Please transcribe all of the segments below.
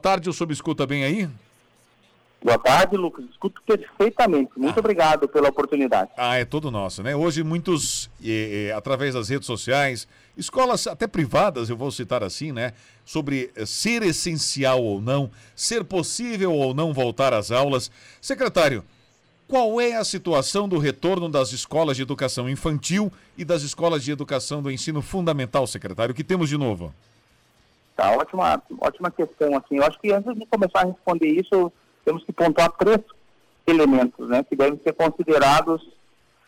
tarde, eu soube escuta bem aí? Boa tarde, Lucas. Escuto perfeitamente. Muito ah. obrigado pela oportunidade. Ah, é todo nosso, né? Hoje, muitos, eh, eh, através das redes sociais, escolas até privadas, eu vou citar assim, né? Sobre ser essencial ou não, ser possível ou não voltar às aulas. Secretário, qual é a situação do retorno das escolas de educação infantil e das escolas de educação do ensino fundamental, secretário? O que temos de novo? Tá, ótima, ótima questão. Assim. Eu acho que antes de começar a responder isso, temos que pontuar três elementos né, que devem ser considerados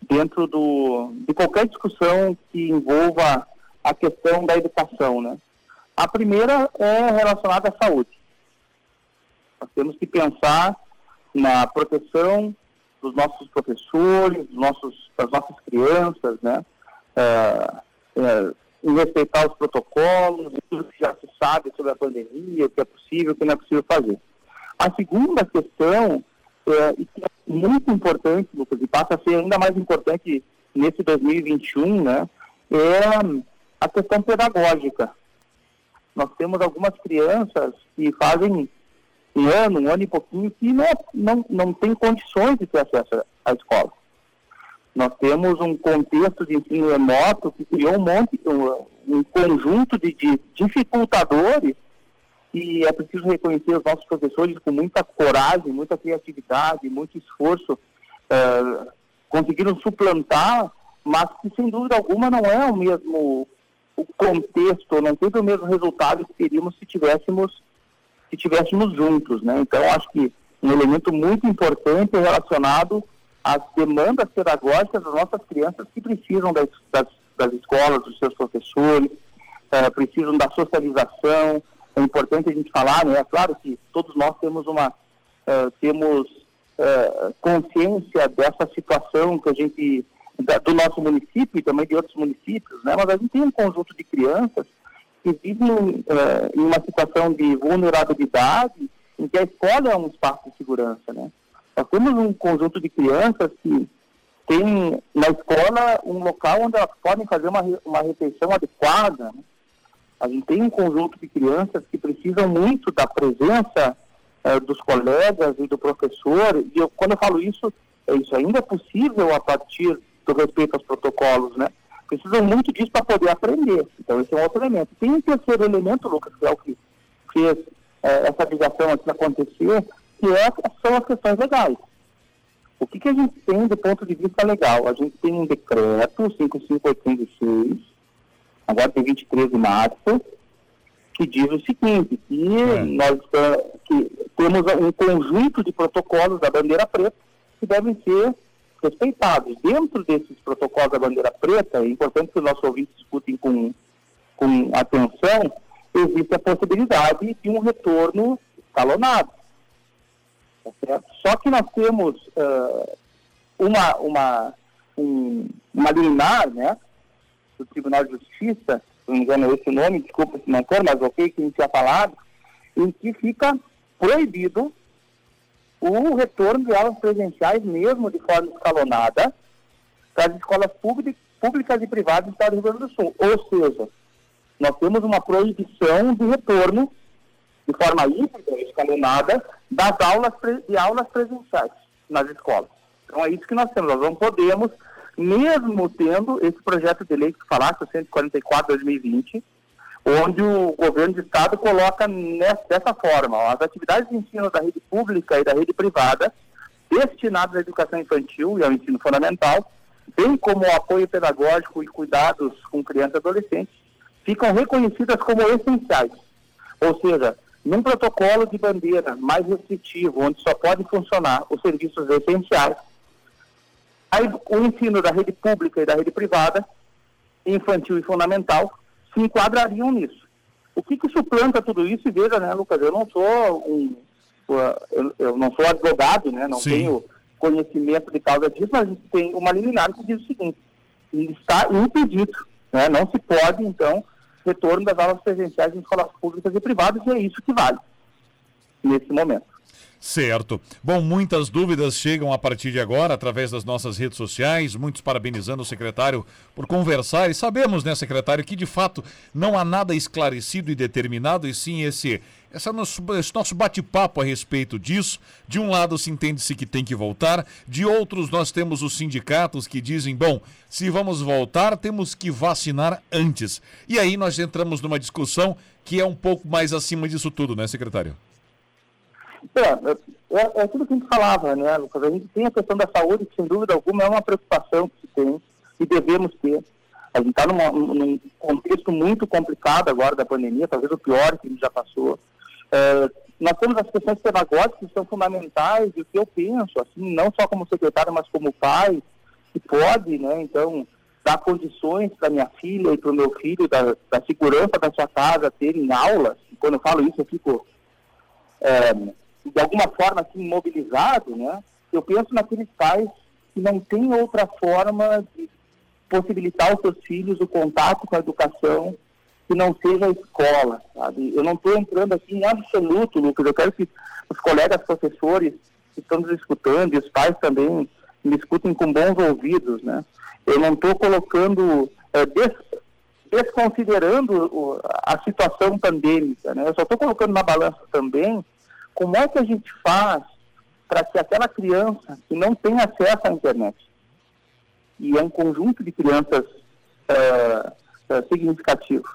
dentro do, de qualquer discussão que envolva a questão da educação. Né. A primeira é relacionada à saúde. Nós temos que pensar na proteção dos nossos professores, dos nossos, das nossas crianças, né? É, é, em respeitar os protocolos, tudo que já se sabe sobre a pandemia, o que é possível, o que não é possível fazer. A segunda questão, é, e que é muito importante, Lucas, e passa a ser ainda mais importante nesse 2021, né, é a questão pedagógica. Nós temos algumas crianças que fazem um ano, um ano e pouquinho, que não, não, não tem condições de ter acesso à escola. Nós temos um contexto de ensino remoto que criou um monte, um, um conjunto de, de dificultadores e é preciso reconhecer os nossos professores com muita coragem, muita criatividade, muito esforço, uh, conseguiram suplantar, mas que sem dúvida alguma não é o mesmo o contexto, não teve o mesmo resultado que teríamos se tivéssemos se tivéssemos juntos, né? Então acho que um elemento muito importante é relacionado às demandas pedagógicas das nossas crianças que precisam das, das, das escolas, dos seus professores, uh, precisam da socialização, é importante a gente falar, né? É claro que todos nós temos uma uh, temos uh, consciência dessa situação que a gente da, do nosso município e também de outros municípios, né? Mas a gente tem um conjunto de crianças que vivem em uma situação de vulnerabilidade em que a escola é um espaço de segurança, né? Nós temos um conjunto de crianças que tem na escola um local onde elas podem fazer uma, uma refeição adequada, né? A gente tem um conjunto de crianças que precisam muito da presença eh, dos colegas e do professor, e eu, quando eu falo isso, é isso ainda é possível a partir do respeito aos protocolos, né? Precisam muito disso para poder aprender. Então, esse é um outro elemento. Tem um terceiro elemento, Lucas, que é o que fez eh, essa ligação aqui acontecer, que é, são as questões legais. O que, que a gente tem do ponto de vista legal? A gente tem um decreto 5586, agora tem 23 de março, que diz o seguinte, que é. nós que temos um conjunto de protocolos da bandeira preta que devem ser respeitados. Dentro desses protocolos da bandeira preta, é importante que os nossos ouvintes escutem com, com atenção, existe a possibilidade de um retorno escalonado. Só que nós temos uh, uma, uma, um, uma liminar, né, do Tribunal de Justiça, não me engano é esse nome, desculpa se não for, mas ok, que a gente tinha falado, em que fica proibido o retorno de aulas presenciais, mesmo de forma escalonada, para as escolas públicas e privadas do Estado do Rio Grande do Sul. Ou seja, nós temos uma proibição de retorno de forma híbrida, escalonada, das aulas, de aulas presenciais nas escolas. Então é isso que nós temos. Nós não podemos mesmo tendo esse projeto de lei que falasse, o 144-2020, onde o governo de estado coloca nessa, dessa forma, as atividades de ensino da rede pública e da rede privada destinadas à educação infantil e ao ensino fundamental, bem como o apoio pedagógico e cuidados com crianças e adolescentes, ficam reconhecidas como essenciais. Ou seja, num protocolo de bandeira mais restritivo, onde só podem funcionar os serviços essenciais, Aí, o ensino da rede pública e da rede privada, infantil e fundamental, se enquadrariam nisso. O que, que suplanta tudo isso? E veja, né, Lucas, eu não sou um. Eu, eu não sou advogado, né? Não Sim. tenho conhecimento de causa disso, mas a gente tem uma liminar que diz o seguinte: está impedido, né? Não se pode, então, retorno das aulas presenciais em escolas públicas e privadas, e é isso que vale nesse momento. Certo. Bom, muitas dúvidas chegam a partir de agora através das nossas redes sociais, muitos parabenizando o secretário por conversar e sabemos, né, secretário, que de fato não há nada esclarecido e determinado e sim esse, nosso, nosso bate-papo a respeito disso. De um lado se entende-se que tem que voltar, de outros nós temos os sindicatos que dizem, bom, se vamos voltar, temos que vacinar antes. E aí nós entramos numa discussão que é um pouco mais acima disso tudo, né, secretário? É, é, é aquilo que a gente falava, né, Lucas? A gente tem a questão da saúde, que sem dúvida alguma é uma preocupação que se tem e devemos ter. A gente está num contexto muito complicado agora da pandemia, talvez o pior que a gente já passou. É, nós temos as questões pedagógicas que são fundamentais e o que eu penso, assim, não só como secretário, mas como pai, que pode, né, então, dar condições para minha filha e para o meu filho da, da, segurança da sua casa terem aulas. Quando eu falo isso, eu fico é, de alguma forma assim, mobilizado, né? Eu penso naqueles pais que não têm outra forma de possibilitar aos seus filhos o contato com a educação que não seja a escola, sabe? Eu não estou entrando aqui em absoluto, Lucas, eu quero que os colegas professores que estão nos escutando e os pais também me escutem com bons ouvidos, né? Eu não estou colocando, é, des, desconsiderando a situação pandêmica, né? Eu só estou colocando na balança também como é que a gente faz para que aquela criança que não tem acesso à internet, e é um conjunto de crianças uh, uh, significativo,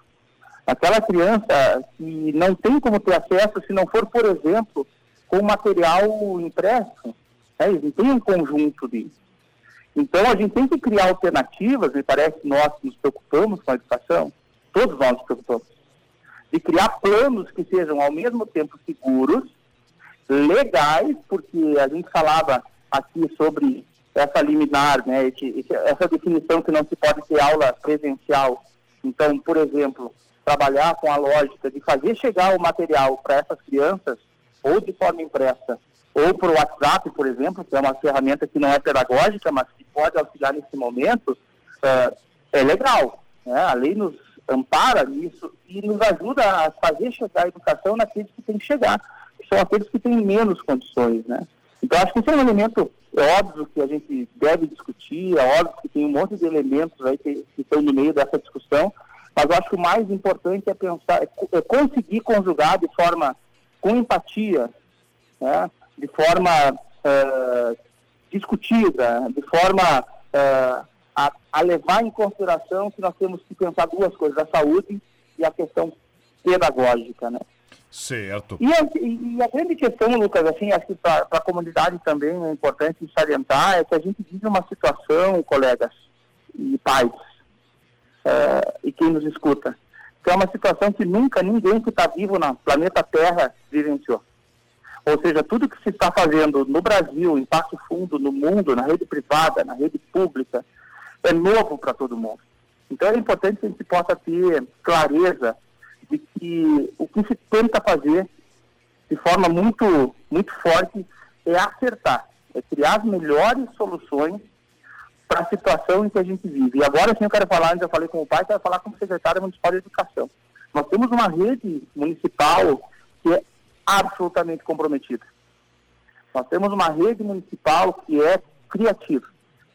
aquela criança que não tem como ter acesso se não for, por exemplo, com material impresso, né? não tem um conjunto de. Então, a gente tem que criar alternativas, me parece que nós nos preocupamos com a educação, todos nós nos preocupamos, de criar planos que sejam ao mesmo tempo seguros legais, porque a gente falava aqui sobre essa liminar, né, essa definição que não se pode ter aula presencial. Então, por exemplo, trabalhar com a lógica de fazer chegar o material para essas crianças, ou de forma impressa, ou por WhatsApp, por exemplo, que é uma ferramenta que não é pedagógica, mas que pode auxiliar nesse momento, é, é legal. Né? A lei nos ampara nisso e nos ajuda a fazer chegar a educação naqueles que tem que chegar são aqueles que têm menos condições, né? Então, acho que esse é um elemento é óbvio que a gente deve discutir, é óbvio que tem um monte de elementos aí que, que estão no meio dessa discussão, mas eu acho que o mais importante é pensar, é, é conseguir conjugar de forma com empatia, né? de forma uh, discutida, de forma uh, a, a levar em consideração que nós temos que pensar duas coisas, a saúde e a questão pedagógica, né? Certo. E a, e a, grande questão, Lucas, assim, acho que para a comunidade também é importante salientar, é que a gente vive uma situação, colegas e pais, é, e quem nos escuta, que é uma situação que nunca ninguém que está vivo no planeta Terra vivenciou. Ou seja, tudo que se está fazendo no Brasil, em Passo Fundo, no mundo, na rede privada, na rede pública, é novo para todo mundo. Então é importante que a gente possa ter clareza de que o que se tenta fazer de forma muito, muito forte é acertar, é criar as melhores soluções para a situação em que a gente vive. E agora sim eu quero falar, já falei com o pai, quero falar como secretário municipal de educação. Nós temos uma rede municipal que é absolutamente comprometida. Nós temos uma rede municipal que é criativa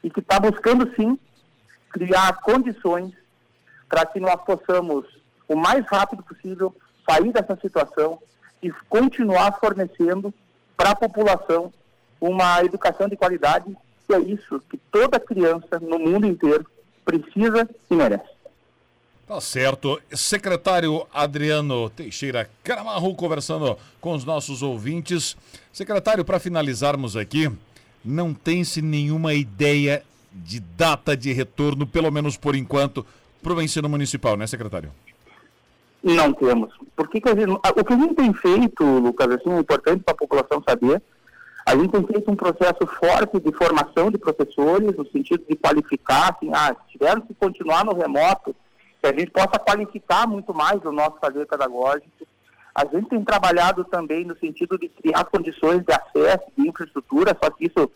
e que está buscando sim criar condições para que nós possamos o mais rápido possível, sair dessa situação e continuar fornecendo para a população uma educação de qualidade, que é isso que toda criança no mundo inteiro precisa e merece. Tá certo. Secretário Adriano Teixeira Caramarro conversando com os nossos ouvintes. Secretário, para finalizarmos aqui, não tem-se nenhuma ideia de data de retorno, pelo menos por enquanto, para o ensino municipal, né, secretário? Não temos. Porque que gente, o que a gente tem feito, Lucas, assim, é importante para a população saber, a gente tem feito um processo forte de formação de professores, no sentido de qualificar, assim, ah, se tivermos que continuar no remoto, que a gente possa qualificar muito mais o nosso fazer pedagógico. A gente tem trabalhado também no sentido de criar condições de acesso, de infraestrutura, só que isso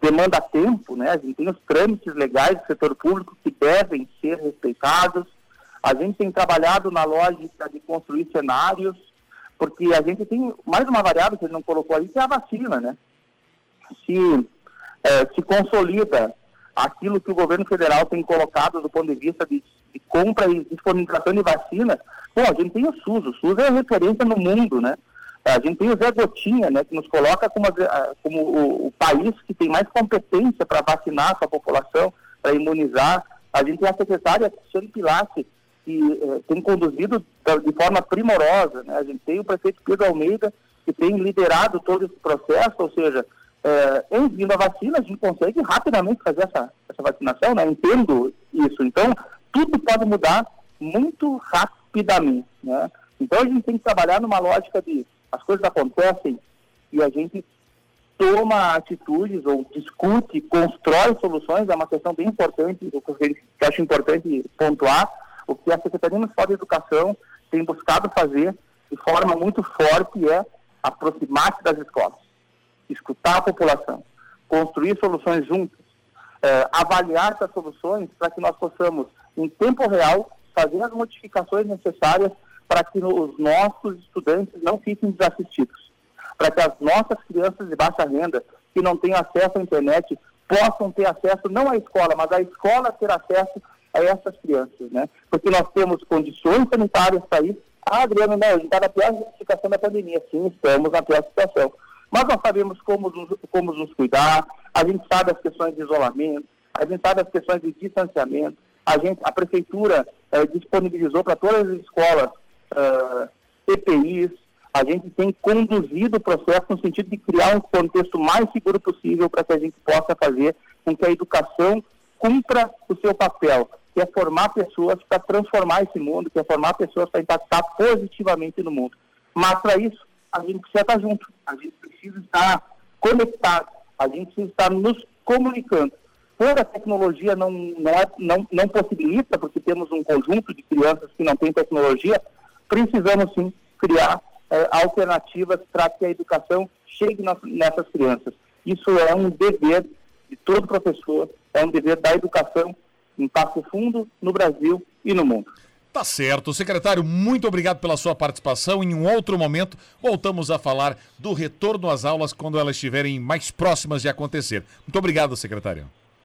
demanda tempo, né? A gente tem os trâmites legais do setor público que devem ser respeitados. A gente tem trabalhado na lógica de construir cenários porque a gente tem mais uma variável que ele não colocou aí, que é a vacina, né? Se, é, se consolida aquilo que o governo federal tem colocado do ponto de vista de, de compra e disponibilização de vacina, bom, a gente tem o SUS, o SUS é referência no mundo, né? A gente tem o Zé Gotinha, né, que nos coloca como, como o, o país que tem mais competência para vacinar a sua população, para imunizar. A gente tem a secretária Cristiane Pilassi, que eh, tem conduzido de forma primorosa. Né? A gente tem o prefeito Pedro Almeida, que tem liderado todo esse processo, ou seja, eh, em vindo a vacina, a gente consegue rapidamente fazer essa, essa vacinação, né? entendo isso. Então, tudo pode mudar muito rapidamente. Né? Então, a gente tem que trabalhar numa lógica de as coisas acontecem e a gente toma atitudes ou discute, constrói soluções, é uma questão bem importante, que eu acho importante pontuar, o que a Secretaria Municipal de Educação tem buscado fazer de forma muito forte é aproximar-se das escolas, escutar a população, construir soluções juntas, é, avaliar essas soluções para que nós possamos, em tempo real, fazer as modificações necessárias para que os nossos estudantes não fiquem desassistidos, para que as nossas crianças de baixa renda, que não têm acesso à internet, possam ter acesso não à escola, mas a escola ter acesso a essas crianças, né? Porque nós temos condições sanitárias para isso. Ah, Adriano, não, a gente está na pior situação da pandemia. Sim, estamos na pior situação. Mas nós sabemos como nos, como nos cuidar, a gente sabe as questões de isolamento, a gente sabe as questões de distanciamento, a, gente, a prefeitura eh, disponibilizou para todas as escolas uh, EPIs, a gente tem conduzido o processo no sentido de criar um contexto mais seguro possível para que a gente possa fazer com que a educação cumpra o seu papel, que é formar pessoas para transformar esse mundo, que é formar pessoas para impactar positivamente no mundo. Mas para isso, a gente precisa estar junto, a gente precisa estar conectado, a gente precisa estar nos comunicando. Toda a tecnologia não, não, é, não, não possibilita, porque temos um conjunto de crianças que não têm tecnologia, precisamos sim criar é, alternativas para que a educação chegue nessas crianças. Isso é um dever de todo professor, é um dever da educação em Passo Fundo, no Brasil e no mundo. Tá certo. Secretário, muito obrigado pela sua participação. Em um outro momento, voltamos a falar do retorno às aulas quando elas estiverem mais próximas de acontecer. Muito obrigado, secretário.